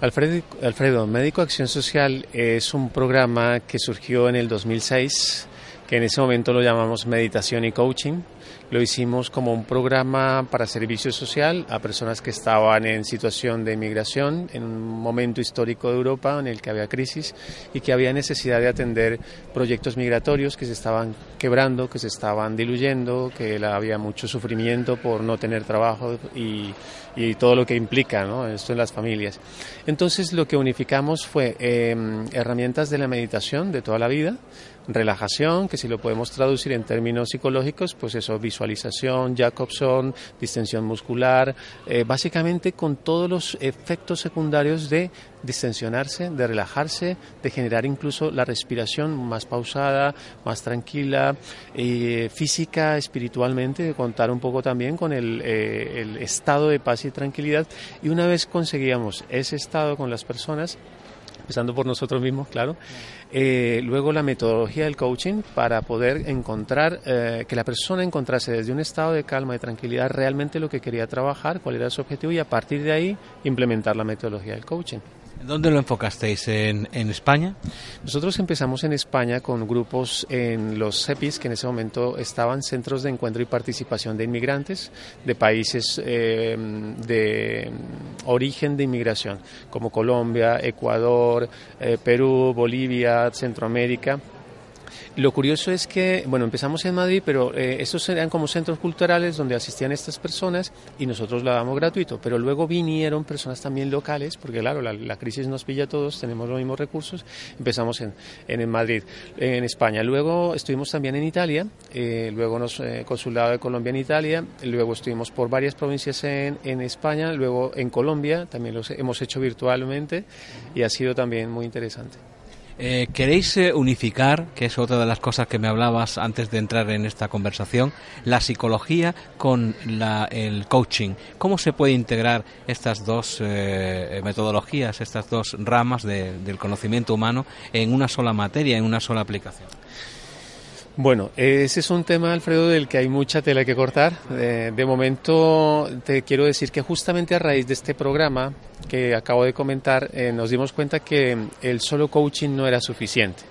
Alfredo, Alfredo, Médico Acción Social es un programa que surgió en el 2006, que en ese momento lo llamamos Meditación y Coaching. Lo hicimos como un programa para servicio social a personas que estaban en situación de migración en un momento histórico de Europa en el que había crisis y que había necesidad de atender proyectos migratorios que se estaban quebrando, que se estaban diluyendo, que había mucho sufrimiento por no tener trabajo y y todo lo que implica ¿no? esto en las familias. Entonces lo que unificamos fue em, herramientas de la meditación de toda la vida, relajación, que si lo podemos traducir en términos psicológicos, pues eso, visualización, Jacobson, distensión muscular, eh, básicamente con todos los efectos secundarios de distensionarse, de relajarse, de generar incluso la respiración más pausada, más tranquila, eh, física, espiritualmente, de contar un poco también con eh, el estado de paz y tranquilidad. Y una vez conseguíamos ese estado con las personas, empezando por nosotros mismos, claro. Eh, luego la metodología del coaching para poder encontrar, eh, que la persona encontrase desde un estado de calma y tranquilidad realmente lo que quería trabajar, cuál era su objetivo y a partir de ahí implementar la metodología del coaching. ¿Dónde lo enfocasteis? ¿En, España? Nosotros empezamos en España con grupos en los CEPIs, que en ese momento estaban centros de encuentro y participación de inmigrantes de países eh, de origen de inmigración, como Colombia, Ecuador, eh, Perú, Bolivia, Centroamérica. Lo curioso es que, bueno, empezamos en Madrid, pero eh, estos eran como centros culturales donde asistían estas personas y nosotros lo damos gratuito, pero luego vinieron personas también locales, porque claro, la, crisis nos pilla a todos, tenemos los mismos recursos, empezamos en, en, Madrid, en España, luego estuvimos también en Italia, eh, luego nos eh, consulado de Colombia en Italia, luego estuvimos por varias provincias en, en España, luego en Colombia, también los hemos hecho virtualmente y ha sido también muy interesante. Eh, ¿Queréis eh, unificar, que es otra de las cosas que me hablabas antes de entrar en esta conversación, la psicología con el coaching? ¿Cómo se puede integrar estas dos eh, metodologías, estas dos ramas del conocimiento humano en una sola materia, en una sola aplicación? Bueno, ese es un tema, Alfredo, del que hay mucha tela que cortar. de momento te quiero decir que justamente a raíz de este programa que acabo de comentar, eh, nos dimos cuenta que el solo coaching no era suficiente.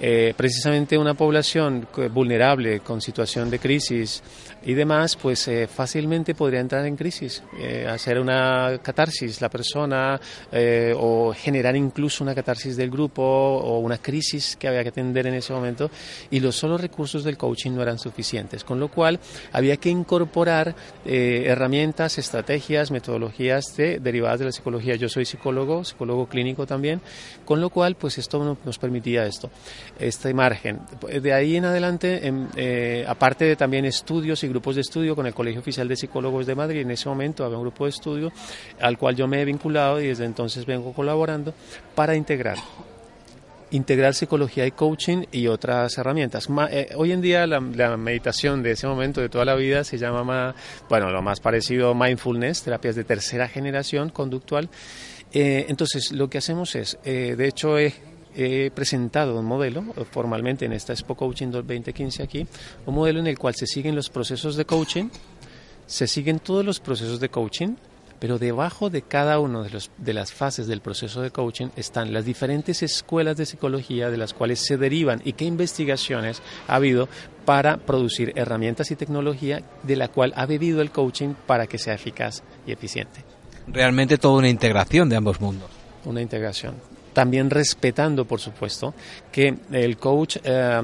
Eh, precisamente una población vulnerable con situación de crisis y demás, pues eh, fácilmente podría entrar en crisis, eh, hacer una catarsis la persona eh, o generar incluso una catarsis del grupo o una crisis que había que atender en ese momento y los solos recursos del coaching no eran suficientes, con lo cual había que incorporar herramientas, estrategias, metodologías de, derivadas de la psicología. Yo soy psicólogo, psicólogo clínico también, con lo cual pues esto nos permitía esto, este margen. De ahí en adelante, em, aparte de también estudios y grupos de estudio con el Colegio Oficial de Psicólogos de Madrid. En ese momento había un grupo de estudio al cual yo me he vinculado y desde entonces vengo colaborando para integrar integrar psicología y coaching y otras herramientas. Eh, hoy en día la, meditación de ese momento de toda la vida se llama, bueno, lo más parecido mindfulness, terapias de tercera generación conductual. Eh, entonces, lo que hacemos es, eh, de hecho, he he presentado un modelo eh, formalmente en esta Expo Coaching 2015 aquí, un modelo en el cual se siguen los procesos de coaching, se siguen todos los procesos de coaching, pero debajo de cada una de, de las fases del proceso de coaching están las diferentes escuelas de psicología de las cuales se derivan y qué investigaciones ha habido para producir herramientas y tecnología de la cual ha bebido el coaching para que sea eficaz y eficiente. Realmente toda una integración de ambos mundos. Una integración también respetando, por supuesto, que el coach eh,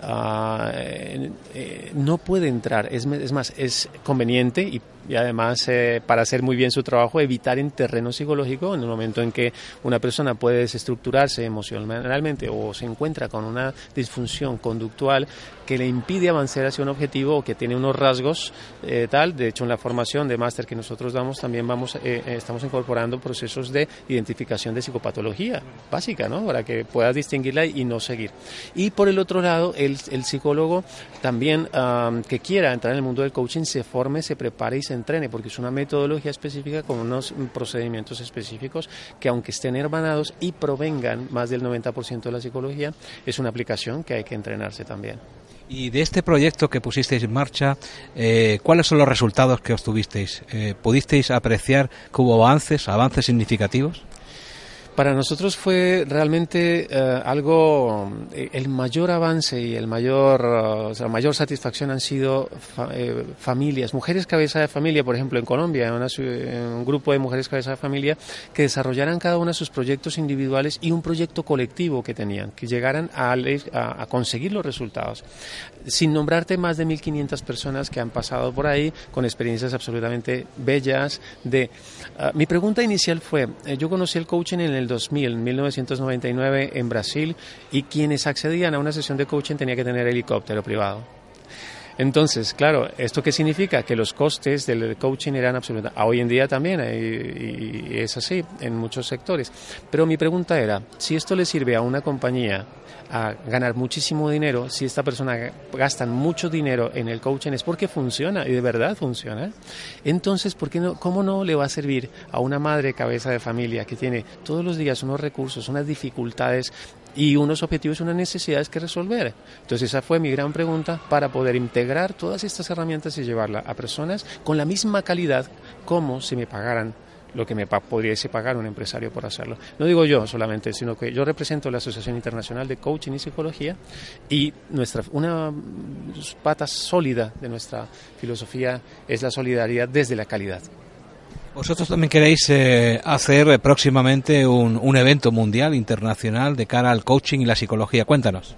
ah, eh, no puede entrar. Es, más, es conveniente y además eh, para hacer muy bien su trabajo evitar en terreno psicológico en el momento en que una persona puede desestructurarse emocionalmente o se encuentra con una disfunción conductual que le impide avanzar hacia un objetivo o que tiene unos rasgos eh, tal. De hecho, en la formación de máster que nosotros damos también vamos, eh, estamos incorporando procesos de identificación de psicopatología básica, ¿no? Para que puedas distinguirla y no seguir. Y por el otro lado, el, psicólogo también que quiera entrar en el mundo del coaching se forme, se prepare y se entrene, porque es una metodología específica con unos procedimientos específicos que aunque estén hermanados y provengan más del 90% de la psicología, es una aplicación que hay que entrenarse también. Y de este proyecto que pusisteis en marcha, eh, ¿cuáles son los resultados que obtuvisteis? Eh, ¿Pudisteis apreciar que hubo avances, avances significativos? Para nosotros fue realmente eh, algo, eh, el mayor avance y el mayor, sea, mayor satisfacción han sido eh, familias, mujeres cabeza de familia, por ejemplo, en Colombia, en, un grupo de mujeres cabeza de familia que desarrollaran cada una sus proyectos individuales y un proyecto colectivo que tenían, que llegaran a, a, conseguir los resultados. Sin nombrarte más de 1.500 personas que han pasado por ahí con experiencias absolutamente bellas. De, uh, mi pregunta inicial fue, yo conocí el coaching en el el 2000, 1999 en Brasil y quienes accedían a una sesión de coaching tenían que tener helicóptero privado. Entonces, claro, ¿esto qué significa? Que los costes del coaching eran absolutamente... Hoy en día también, y es así en muchos sectores. Pero mi pregunta era, si esto le sirve a una compañía a ganar muchísimo dinero, si esta persona gasta mucho dinero en el coaching es porque funciona y de verdad funciona. Entonces, ¿por qué no, ¿cómo no le va a servir a una madre cabeza de familia que tiene todos los días unos recursos, unas dificultades y unos objetivos y unas necesidades que resolver? Entonces, esa fue mi gran pregunta para poder integrar todas estas herramientas y llevarla a personas con la misma calidad como si me pagaran lo que me pudiese pagar un empresario por hacerlo. No digo yo solamente, sino que yo represento la Asociación Internacional de Coaching y Psicología y nuestra, una pata sólida de nuestra filosofía es la solidaridad desde la calidad. Vosotros también queréis eh, hacer próximamente un, un evento mundial, internacional, de cara al coaching y la psicología. Cuéntanos.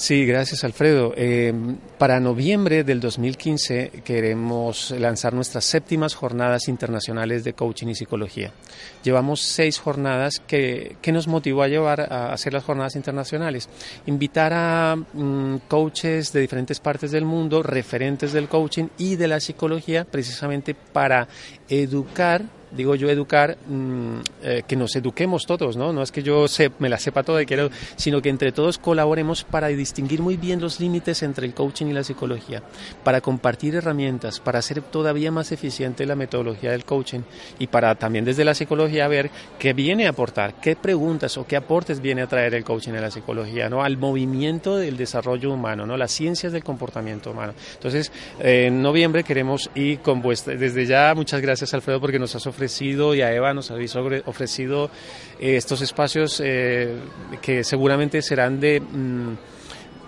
Sí, gracias Alfredo. Eh, para noviembre del 2015 queremos lanzar nuestras séptimas jornadas internacionales de coaching y psicología. Llevamos seis jornadas que, nos motivó a llevar a hacer las jornadas internacionales. Invitar a mm, coaches de diferentes partes del mundo, referentes del coaching y de la psicología, precisamente para educar digo yo, educar, mm, eh, que nos eduquemos todos, ¿no? No es que yo me la sepa toda y quiero, sino que entre todos colaboremos para distinguir muy bien los límites entre el coaching y la psicología, para compartir herramientas, para hacer todavía más eficiente la metodología del coaching y para también desde la psicología ver qué viene a aportar, qué preguntas o qué aportes viene a traer el coaching a la psicología, ¿no? Al movimiento del desarrollo humano, ¿no? Las ciencias del comportamiento humano. Entonces, en noviembre queremos ir con vuestra, desde ya muchas gracias Alfredo porque nos has ofrecido y a Eva nos habéis ofrecido eh, estos espacios eh, que seguramente serán de... Mm,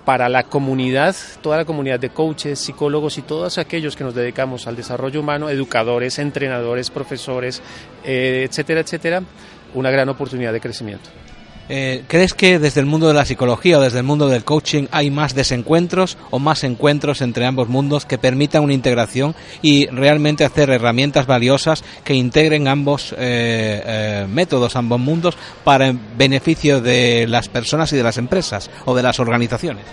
para la comunidad, toda la comunidad de coaches, psicólogos y todos aquellos que nos dedicamos al desarrollo humano, educadores, entrenadores, profesores, eh, etcétera, etcétera, una gran oportunidad de crecimiento. Eh, ¿Crees que desde el mundo de la psicología o desde el mundo del coaching hay más desencuentros o más encuentros entre ambos mundos que permitan una integración y realmente hacer herramientas valiosas que integren ambos eh, eh, métodos, ambos mundos para beneficio de las personas y de las empresas o de las organizaciones?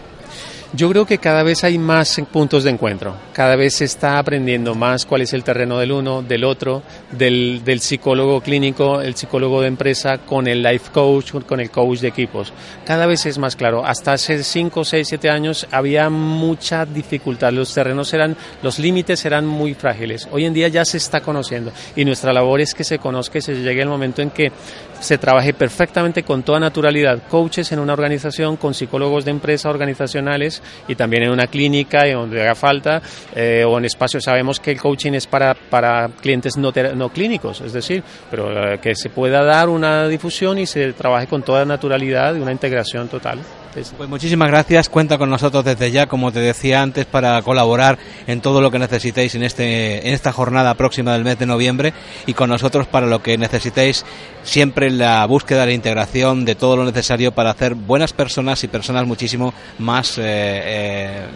Yo creo que cada vez hay más puntos de encuentro, cada vez se está aprendiendo más cuál es el terreno del uno, del otro, del, del psicólogo clínico, el psicólogo de empresa, con el life coach, con el coach de equipos. Cada vez es más claro. Hasta hace 5, 6, 7 años había mucha dificultad, los terrenos eran, los límites eran muy frágiles. Hoy en día ya se está conociendo y nuestra labor es que se conozca y se llegue el momento en que se trabaje perfectamente con toda naturalidad, coaches en una organización, con psicólogos de empresa organizacionales y también en una clínica y donde haga falta eh, o en espacios. Sabemos que el coaching es para, para clientes no, no clínicos, es decir, pero eh, que se pueda dar una difusión y se trabaje con toda naturalidad y una integración total. Pues muchísimas gracias. Cuenta con nosotros desde ya, como te decía antes, para colaborar en todo lo que necesitéis en, este, en esta jornada próxima del mes de noviembre y con nosotros para lo que necesitéis siempre la búsqueda de la integración de todo lo necesario para hacer buenas personas y personas muchísimo más eh, eh,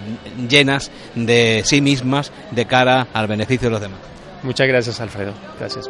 llenas de sí mismas de cara al beneficio de los demás. Muchas gracias, Alfredo. Gracias.